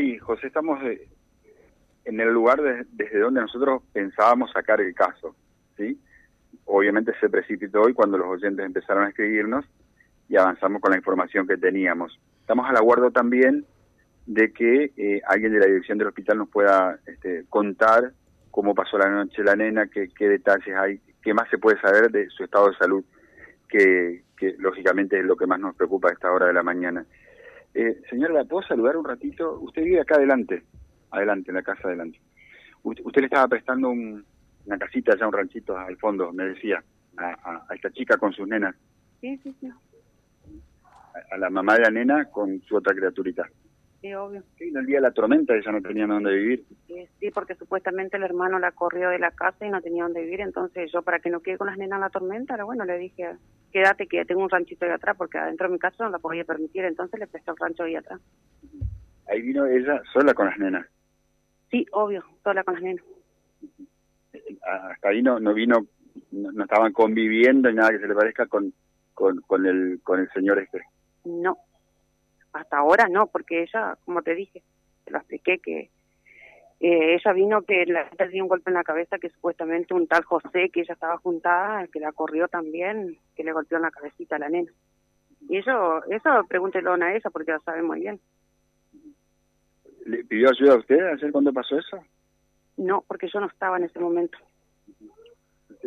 Sí, José, estamos en el lugar desde donde nosotros pensábamos sacar el caso, ¿sí? Obviamente se precipitó hoy cuando los oyentes empezaron a escribirnos y avanzamos con la información que teníamos. Estamos al aguardo también de que eh, alguien de la dirección del hospital nos pueda este, contar cómo pasó la noche la nena, qué, qué detalles hay, qué más se puede saber de su estado de salud, que, que lógicamente es lo que más nos preocupa a esta hora de la mañana. Eh, señora, ¿la puedo saludar un ratito? Usted vive acá adelante, adelante, en la casa adelante. Usted, le estaba prestando una casita allá, un ranchito al fondo, me decía, a, esta chica con sus nenas. Sí, sí, sí. A, la mamá de la nena con su otra criaturita. Sí, obvio. Sí, el día de la tormenta ella no tenía dónde vivir. Sí, porque supuestamente el hermano la corrió de la casa y no tenía dónde vivir, entonces yo para que no quede con las nenas en la tormenta, bueno, le dije, quédate que tengo un ranchito ahí atrás porque adentro de mi casa no la podía permitir, entonces le presté el rancho ahí atrás. Ahí vino ella sola con las nenas. Sí, obvio, sola con las nenas. Hasta ahí no, no vino, no, estaban conviviendo y nada que se le parezca con, con, con, el, con el señor este. No, hasta ahora no, porque ella, como te dije, te lo expliqué que eh, ella vino que le dio un golpe en la cabeza que supuestamente un tal José que ella estaba juntada, que la corrió también, que le golpeó en la cabecita a la nena. Y eso, eso pregúntelo a ella porque lo sabe muy bien. ¿Le pidió ayuda a usted ayer cuando pasó eso? No, porque yo no estaba en ese momento.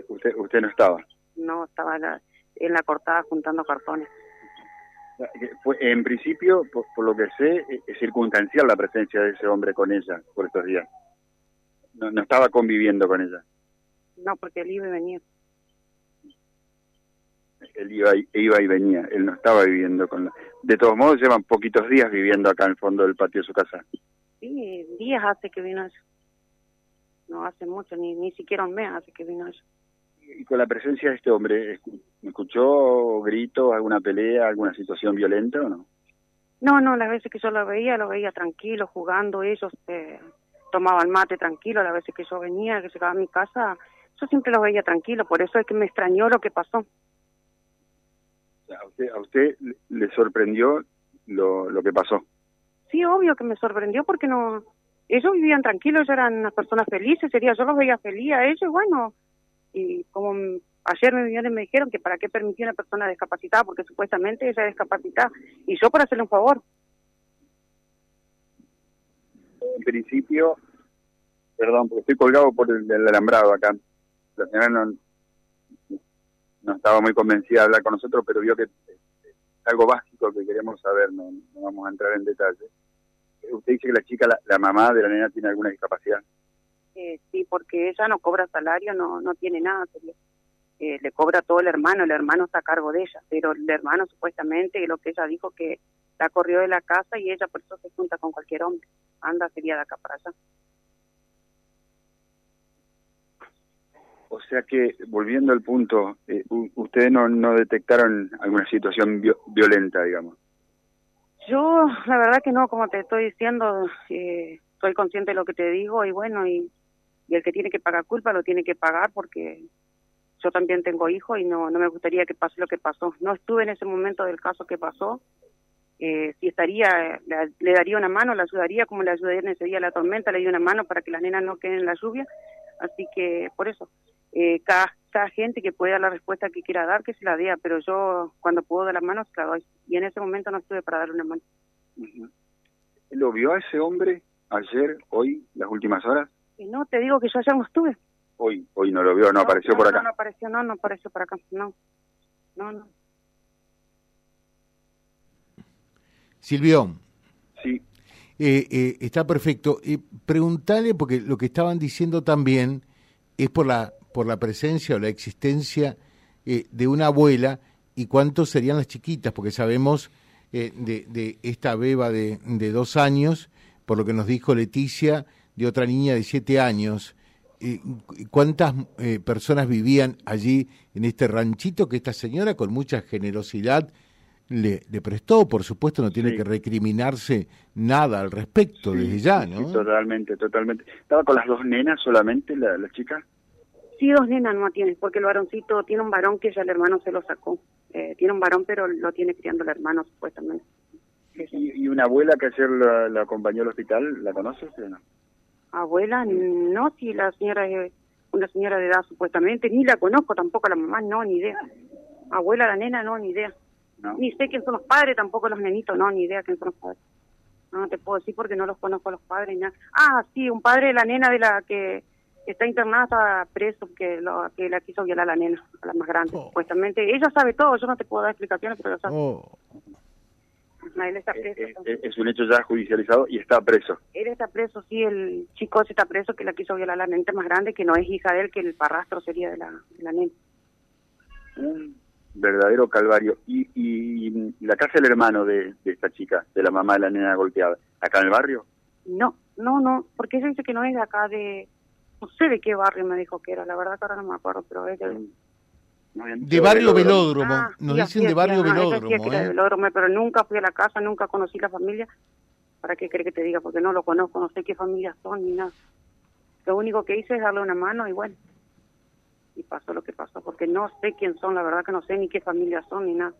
¿Usted, usted no estaba? No, estaba en la cortada juntando cartones. En principio, por, lo que sé, e, es circunstancial la presencia de ese hombre con ella por estos días. No, no estaba conviviendo con ella. No, porque él iba y venía. Él iba y, iba y venía, él no estaba viviendo con la... De todos modos, llevan poquitos días viviendo acá en el fondo del patio de su casa. Sí, días hace que vino ella. No hace mucho, ni, ni siquiera un mes hace que vino ella y con la presencia de este hombre, ¿me escuchó gritos, alguna pelea, alguna situación violenta o no? No, no, las veces que yo lo veía, lo veía tranquilo, jugando, ellos eh, tomaban mate tranquilo, las veces que yo venía, que llegaba a mi casa, yo siempre lo veía tranquilo, por eso es que me extrañó lo que pasó. ¿A usted, a usted le sorprendió lo, lo que pasó? Sí, obvio que me sorprendió porque no, ellos vivían tranquilos, ellos eran unas personas felices, sería, yo los veía feliz a ellos, bueno, y como ayer me vinieron y me dijeron que para qué permitía una persona discapacitada, porque supuestamente ella es discapacitada, y yo para hacerle un favor. En principio, perdón, porque estoy colgado por el, alambrado acá. La señora no, estaba muy convencida de hablar con nosotros, pero vio que es algo básico que queremos saber, no, no vamos a entrar en detalle. Usted dice que la chica, la, la mamá de la nena, tiene alguna discapacidad. Eh, sí, porque ella no cobra salario, no no tiene nada, eh, le cobra todo el hermano, el hermano está a cargo de ella, pero el hermano supuestamente, lo que ella dijo que la corrió de la casa y ella por eso se junta con cualquier hombre, anda sería de acá para allá. O sea que, volviendo al punto, eh, ¿ustedes no, no detectaron alguna situación violenta, digamos? Yo, la verdad que no, como te estoy diciendo, eh, soy consciente de lo que te digo y bueno, y y el que tiene que pagar culpa lo tiene que pagar porque yo también tengo hijos y no, no me gustaría que pase lo que pasó. No estuve en ese momento del caso que pasó. Eh, si estaría, le, daría una mano, la ayudaría como le ayudé en ese día la tormenta, le di una mano para que las nenas no queden en la lluvia. Así que por eso, eh, cada, cada gente que pueda dar la respuesta que quiera dar, que se la dé, pero yo cuando puedo dar la mano se la doy. Y en ese momento no estuve para darle una mano. ¿Lo vio a ese hombre ayer, hoy, las últimas horas? No, te digo que yo ayer no estuve. Hoy, hoy no lo vio, no, apareció por acá. No, no apareció, no, no apareció por acá, no. No, no. Silvio. Sí. Eh, eh, está perfecto. Eh, preguntale, porque lo que estaban diciendo también es por la, por la presencia o la existencia eh, de una abuela y cuántos serían las chiquitas, porque sabemos de, de, esta beba de, de dos años, por lo que nos dijo Leticia, de otra niña de siete años. ¿Cuántas eh, personas vivían allí en este ranchito que esta señora con mucha generosidad le, le prestó? Por supuesto no tiene que recriminarse nada al respecto desde ya, ¿no? totalmente, totalmente. ¿Estaba con las dos nenas solamente la, la chica? Sí, dos nenas no tiene, porque el varoncito tiene un varón que ya el hermano se lo sacó. Eh, tiene un varón, pero lo tiene criando el hermano supuestamente. ¿Y, una abuela que ayer la, acompañó al hospital, ¿la conoces o no? Abuela, no, si la señora es una señora de edad supuestamente, ni la conozco tampoco la mamá, no, ni idea. Abuela, la nena, no, ni idea. Ni sé quién son los padres, tampoco los nenitos, no, ni idea quién son los padres. No, te puedo decir porque no los conozco a los padres. Nada. Ah, sí, un padre de la nena de la que está internada, está preso, que, lo, que la quiso violar a la nena, a la más grande, oh. supuestamente. Ella sabe todo, yo no te puedo dar explicaciones, pero ella sabe. Oh. Él está preso. Eh, eh, es, un hecho ya judicializado y está preso. Él está preso, sí, el chico está preso que la quiso violar a la nena más grande, que no es hija de él, que el parrastro sería de la, de la nena. Un verdadero calvario. Y, y la casa del hermano de, de esta chica, de la mamá de la nena golpeada, ¿acá en el barrio? No, no, no, porque ella dice que no es de acá, de, no sé de qué barrio me dijo que era, la verdad que ahora no me acuerdo, pero ella... De barrio Velódromo, ah, nos dicen de barrio Velódromo. ¿eh? velódromo, pero nunca fui a la casa, nunca conocí la familia. ¿Para qué cree que te diga? Porque no lo conozco, no sé qué familias son ni nada. Lo único que hice es darle una mano y bueno, y pasó lo que pasó, porque no sé quién son, la verdad que no sé ni qué familias son ni nada.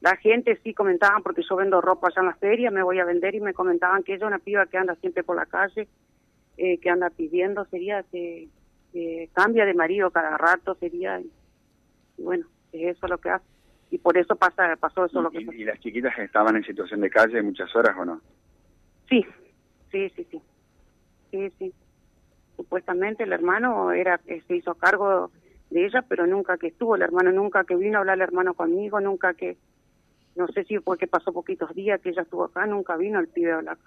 La gente sí comentaban, porque yo vendo ropa allá en la feria, me voy a vender y me comentaban que ella es una piba que anda siempre por la calle, eh, que anda pidiendo, sería que, cambia de marido cada rato, sería, y, bueno, es eso lo que hace. Y por eso pasa pasó eso lo que ¿Y las chiquitas estaban en situación de calle muchas horas o no? Sí, sí, sí, sí. Sí, sí supuestamente el hermano era se hizo cargo de ella, pero nunca que estuvo el hermano, nunca que vino a hablar el hermano conmigo, nunca que, no sé si porque pasó poquitos días que ella estuvo acá, nunca vino el pibe a hablar.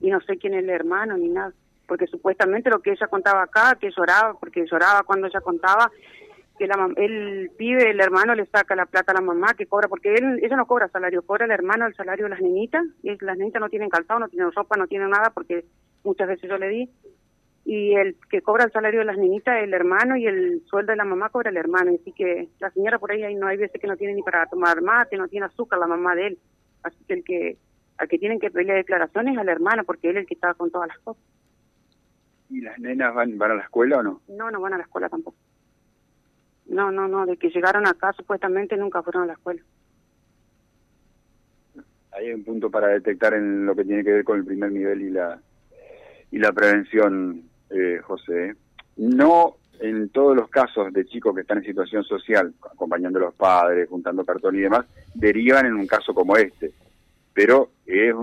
Y no sé quién es el hermano ni nada, porque supuestamente lo que ella contaba acá, que lloraba, porque lloraba cuando ella contaba, que la, el pibe, el hermano le saca la plata a la mamá que cobra, porque él, ella no cobra salario, cobra el hermano el salario de las niñitas, y las niñitas no tienen calzado, no tienen ropa, no tienen nada, porque muchas veces yo le di, y el que cobra el salario de las niñitas el hermano y el sueldo de la mamá cobra el hermano. Así que la señora por ahí no hay veces que no tiene ni para tomar mate, no tiene azúcar la mamá de él. Así que el que al que tienen que pedirle declaraciones es al hermano porque él es el que estaba con todas las cosas. ¿Y las nenas van, van a la escuela o no? No, no van a la escuela tampoco. No, no, no, de que llegaron acá supuestamente nunca fueron a la escuela. Hay un punto para detectar en lo que tiene que ver con el primer nivel y la y la prevención eh, José. No en todos los casos de chicos que están en situación social, acompañando a los padres, juntando cartón y demás, derivan en un caso como este. Pero es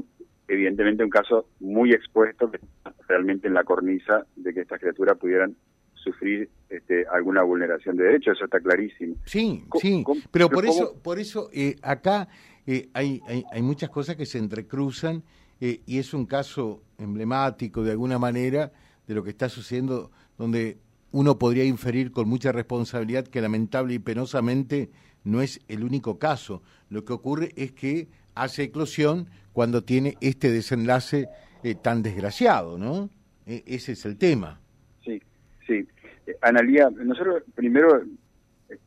evidentemente un caso muy expuesto que está realmente en la cornisa de que estas criaturas pudieran sufrir este, alguna vulneración de derechos, eso está clarísimo. Sí, sí, pero, por eso, por eso eh, acá eh, hay, hay, hay muchas cosas que se entrecruzan eh, y es un caso emblemático de alguna manera de lo que está sucediendo, donde uno podría inferir con mucha responsabilidad que lamentable y penosamente no es el único caso. Lo que ocurre es que hace eclosión cuando tiene este desenlace eh, tan desgraciado, ¿no? E, ese es el tema. Sí, sí. Eh, Analía, nosotros primero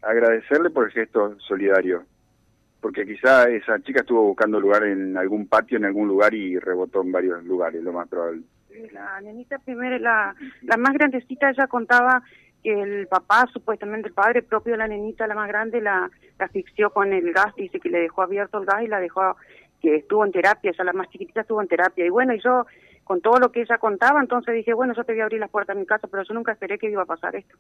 agradecerle por el gesto solidario porque quizá esa chica estuvo buscando lugar en algún patio, en algún lugar y rebotó en varios lugares, lo más probable. La nenita primero, la, la más grandecita, ella contaba que el papá, supuestamente el padre propio de la nenita, la más grande, la, la asfixió con el gas, dice que le dejó abierto el gas y la dejó, que estuvo en terapia, ella la más chiquitita estuvo en terapia. Y bueno, y yo con todo lo que ella contaba, entonces dije, bueno, yo te voy a abrir las puertas de mi casa, pero yo nunca esperé que iba a pasar esto.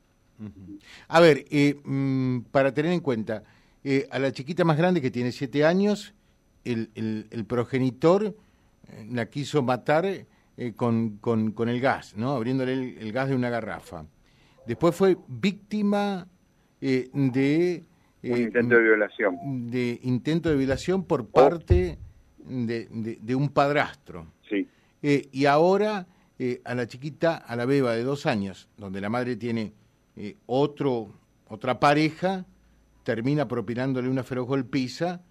A ver, eh, mm, para tener en cuenta, eh, a la chiquita más grande que tiene siete años, el, el, progenitor eh, la quiso matar eh, con, con, el gas, ¿no? abriéndole el, gas de una garrafa. Después fue víctima de... un intento de violación. De intento de violación por oh. parte de, de, un padrastro. Sí. y ahora a la chiquita, a la beba de dos años, donde la madre tiene otro, otra pareja, termina propinándole una feroz golpiza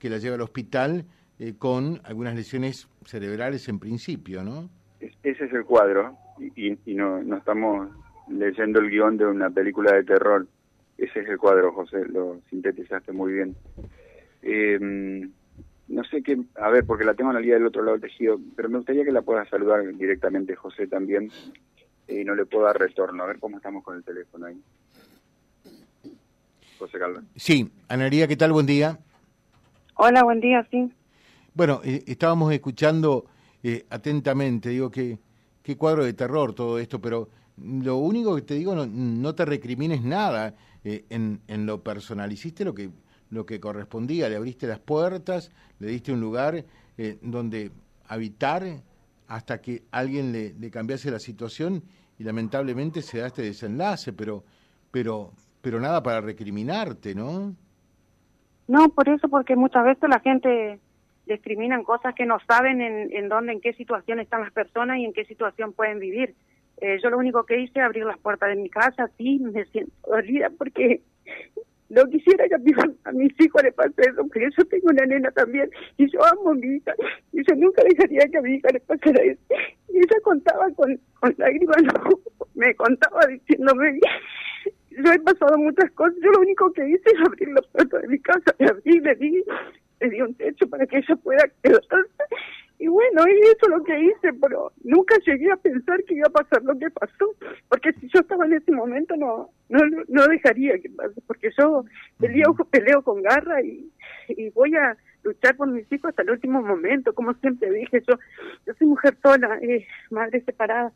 que la lleva al hospital eh, con algunas lesiones cerebrales en principio, ¿no? ese es el cuadro y, no, estamos leyendo el guion de una película de terror. Ese es el cuadro, José, lo sintetizaste muy bien. Em, no sé qué, a ver, porque la tengo en la línea del otro lado del tejido, pero me gustaría que la puedas saludar directamente, José, también, y no le puedo dar retorno. A ver cómo estamos con el teléfono ahí. José Sí, Anaría, ¿qué tal? Buen día. Hola, buen día, sí. Bueno, eh, estábamos escuchando eh, atentamente, digo que qué cuadro de terror todo esto, pero lo único que te digo, no, no te recrimines nada eh, en, en, lo personal, hiciste lo que, lo que correspondía, le abriste las puertas, le diste un lugar donde habitar hasta que alguien le, cambiase la situación y lamentablemente se da este desenlace, pero, pero, pero nada para recriminarte, ¿no? No, por eso, porque muchas veces la gente discriminan cosas que no saben en, en dónde, en qué situación están las personas y en qué situación pueden vivir. Eh, yo lo único que hice abrir las puertas de mi casa, sí, me siento dolida porque no quisiera que a, mis hijos les pase eso, porque yo tengo una nena también y yo amo a mi hija y yo nunca dejaría que a mi hija le pasara eso. Y ella contaba con, con lágrimas, me contaba diciéndome yo he pasado muchas cosas. Yo lo único que hice es abrir la puerta de mi casa, le abrí, le di, le di un techo para que ella pueda quedarse. Bueno, y eso es lo que hice, pero nunca llegué a pensar que iba a pasar lo que pasó, porque si yo estaba en ese momento no no, no dejaría que pase, porque yo peleo, peleo con garra y, y voy a luchar por mis hijos hasta el último momento, como siempre dije, yo, yo soy mujer sola, eh, madre separada,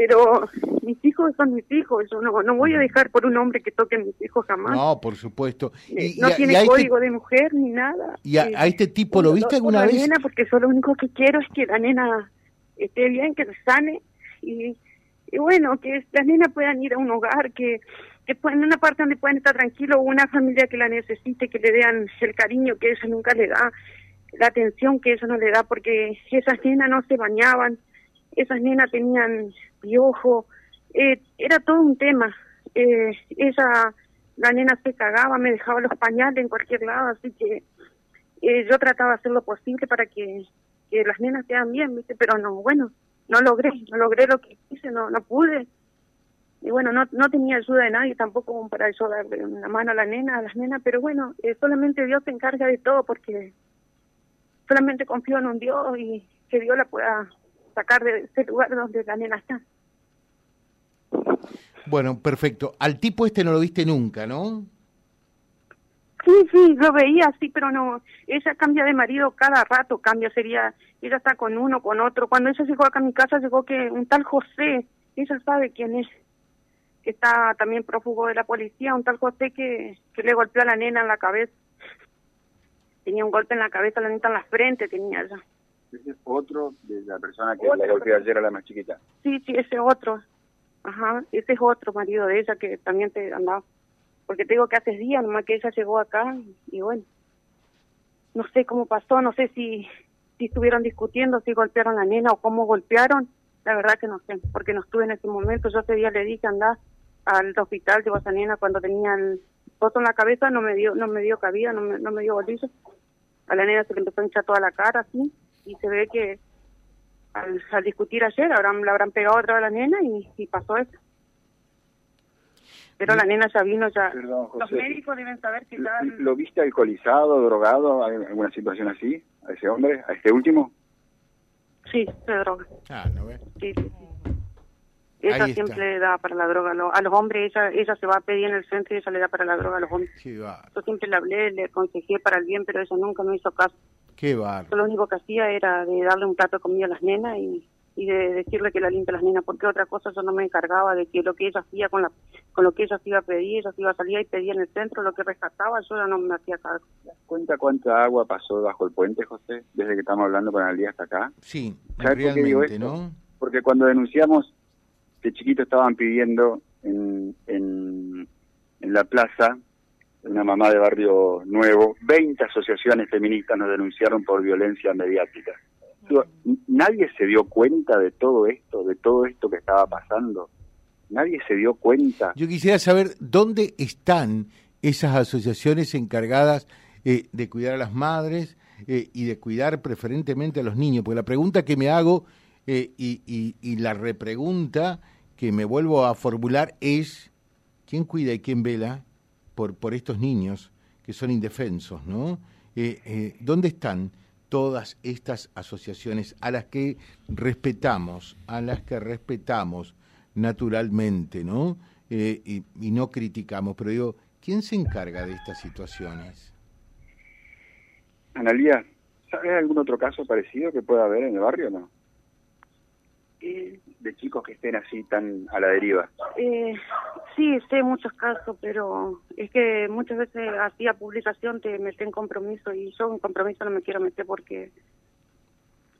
pero mis hijos son mis hijos, yo no, no voy a dejar por un hombre que toque a mis hijos jamás. No, por supuesto. Eh, y, no tiene este código de mujer ni nada. ¿Y a, este tipo lo viste alguna vez? Nena, porque yo lo único que quiero es que la nena esté bien, que se sane y, y bueno, que las nenas puedan ir a un hogar, que, que en una parte donde puedan estar tranquilos, una familia que la necesite, que le den el cariño que ella nunca le da, la atención que ella no le da, porque esas nenas no se bañaban, esas nenas tenían piojo, eh, era todo un tema. Eh, ella, la nena se cagaba, me dejaba los pañales en cualquier lado, así que eh, yo trataba de hacer lo posible para que, que las nenas quedan bien, ¿viste? pero no, bueno, no logré, no logré lo que quise, no, no pude. Y bueno, no, no tenía ayuda de nadie tampoco para eso darle una mano a la nena, a las nenas, pero bueno, eh, solamente Dios se encarga de todo porque solamente confío en un Dios y que Dios la pueda sacar de ese lugar donde la nena está. Bueno, perfecto. Al tipo este no lo viste nunca, ¿no? Sí, sí, lo veía, sí, pero no. Ella cambia de marido cada rato, cambia, sería. Ella está con uno, con otro. Cuando ella llegó acá a mi casa, llegó que un tal José, ella sabe quién es, que está también prófugo de la policía, un tal José que, que le golpeó a la nena en la cabeza. Tenía un golpe en la cabeza, la neta en la frente tenía ella. ¿Ese es otro de la persona que le golpeó ayer a la más chiquita? Sí, sí, ese otro. Ajá, ese es otro marido de ella que también te andaba. Porque te digo que hace días nomás que ella llegó acá y bueno, no sé cómo pasó, no sé si, si estuvieron discutiendo, si golpearon a la nena o cómo golpearon. La verdad que no sé, porque no estuve en ese momento. Yo ese día le dije, anda al hospital, llevó a esa nena cuando tenía el pozo en la cabeza, no me dio no me dio cabida, no me, no me dio bolillo. A la nena se le empezó a hinchar toda la cara, así, y se ve que al, discutir ayer habrán, le habrán pegado otra a la nena y, pasó eso. Pero la nena ya vino, ya. Los médicos deben saber si ¿Lo, ¿Lo viste alcoholizado, drogado, alguna situación así, a ese hombre, a este último? Sí, se droga. Ah, ¿no ves? Sí, Ella siempre da para la droga. A los hombres, ella ella se va a pedir en el centro y ella le da para la droga a los hombres. Yo siempre le hablé, le aconsejé para el bien, pero ella nunca me hizo caso. Qué lo único que hacía era de darle un plato de comida a las nenas y, y de decirle que la limpia a las nenas, porque otra cosa yo no me encargaba de que lo que ella hacía con la con lo que ella se iba a pedir, ella se iba a salir y pedía en el centro lo que rescataba, yo ya no me hacía cargo. cuenta cuánta agua pasó bajo el puente, José, desde que estamos hablando con día hasta acá? Sí, realmente, ¿no? Porque cuando denunciamos que chiquitos estaban pidiendo en, en, en la plaza una mamá de barrio nuevo, 20 asociaciones feministas nos denunciaron por violencia mediática. Nadie se dio cuenta de todo esto, de todo esto que estaba pasando. Nadie se dio cuenta. Yo quisiera saber dónde están esas asociaciones encargadas eh, de cuidar a las madres eh, y de cuidar preferentemente a los niños. Porque la pregunta que me hago eh, y, y, y la repregunta que me vuelvo a formular es, ¿quién cuida y quién vela? Por, por estos niños que son indefensos, ¿no? Eh, eh, ¿Dónde están todas estas asociaciones a las que respetamos, a las que respetamos naturalmente, ¿no? Eh, y, y, no criticamos, pero digo, ¿quién se encarga de estas situaciones? Analía, ¿Sabes algún otro caso parecido que pueda haber en el barrio o no? Eh, De chicos que estén así tan a la deriva. eh, sí, sé muchos casos, pero es que muchas veces hacía publicación te meten en compromiso y yo en compromiso no me quiero meter porque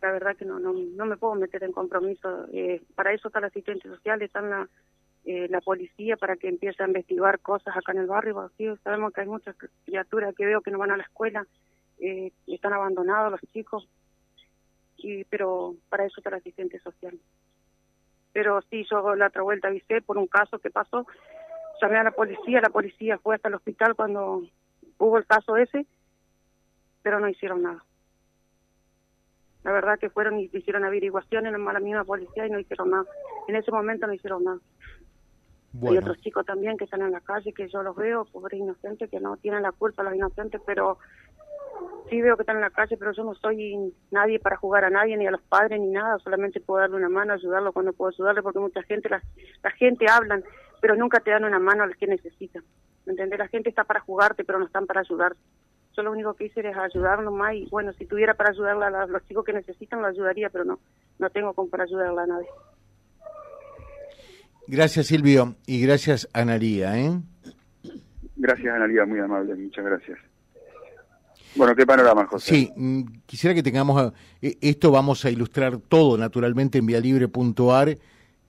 la verdad que no no, no me puedo meter en compromiso. Eh, para eso está el asistente social, está la, eh, la policía para que empiece a investigar cosas acá en el barrio. Sabemos que hay muchas criaturas que veo que no van a la escuela, eh, están abandonados los chicos, y pero para eso está el asistente social. Pero sí, yo la otra vuelta avisé por un caso que pasó, llamé a la policía, la policía fue hasta el hospital cuando hubo el caso ese, pero no hicieron nada. La verdad que fueron y hicieron averiguaciones en la misma policía y no hicieron nada. En ese momento no hicieron nada. Hay Bueno, otros chicos también que están en la calle, que yo los veo, pobres inocentes, que no tienen la culpa los inocentes, pero sí veo que están en la calle, pero yo no soy nadie para jugar a nadie, ni a los padres, ni nada, solamente puedo darle una mano, ayudarlo cuando puedo ayudarle, porque mucha gente, la, la gente hablan, pero nunca te dan una mano a los que necesitan. ¿Me entendés? La gente está para jugarte, pero no están para ayudar. Yo lo único que hice es ayudar nomás y bueno, si tuviera para ayudarle a los chicos que necesitan, lo ayudaría, pero no, no tengo como para ayudarle a nadie. gracias Silvio y gracias Analía, ¿eh? Gracias, Analia, muy amable, muchas gracias. Bueno, ¿qué panorama, José? Sí, mm, quisiera que tengamos, eh, esto vamos a ilustrar todo naturalmente en vialibre.ar,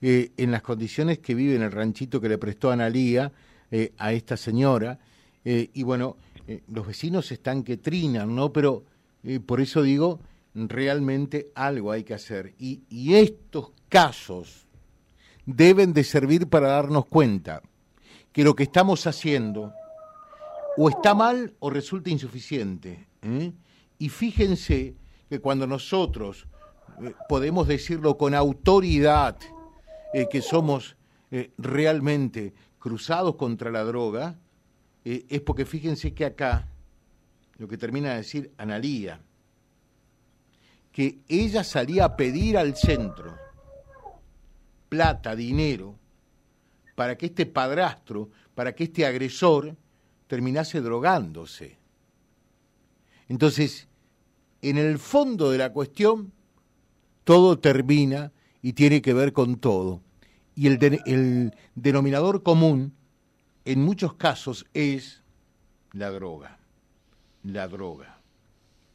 eh, en las condiciones que vive en el ranchito que le prestó Analía eh, a esta señora. eh, y bueno, los vecinos están que trinan, ¿no? Pero por eso digo, realmente algo hay que hacer. Y estos casos deben de servir para darnos cuenta que lo que estamos haciendo o está mal o resulta insuficiente. ¿eh? Y fíjense que cuando nosotros eh, podemos decirlo con autoridad, eh, que somos realmente cruzados contra la droga, es porque fíjense que acá, lo que termina de decir Analía, que ella salía a pedir al centro plata, dinero, para que este padrastro, para que este agresor terminase drogándose. Entonces, en el fondo de la cuestión, todo termina y tiene que ver con todo. Y el, de- el denominador común, en muchos casos, es la droga. La droga.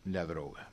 La droga.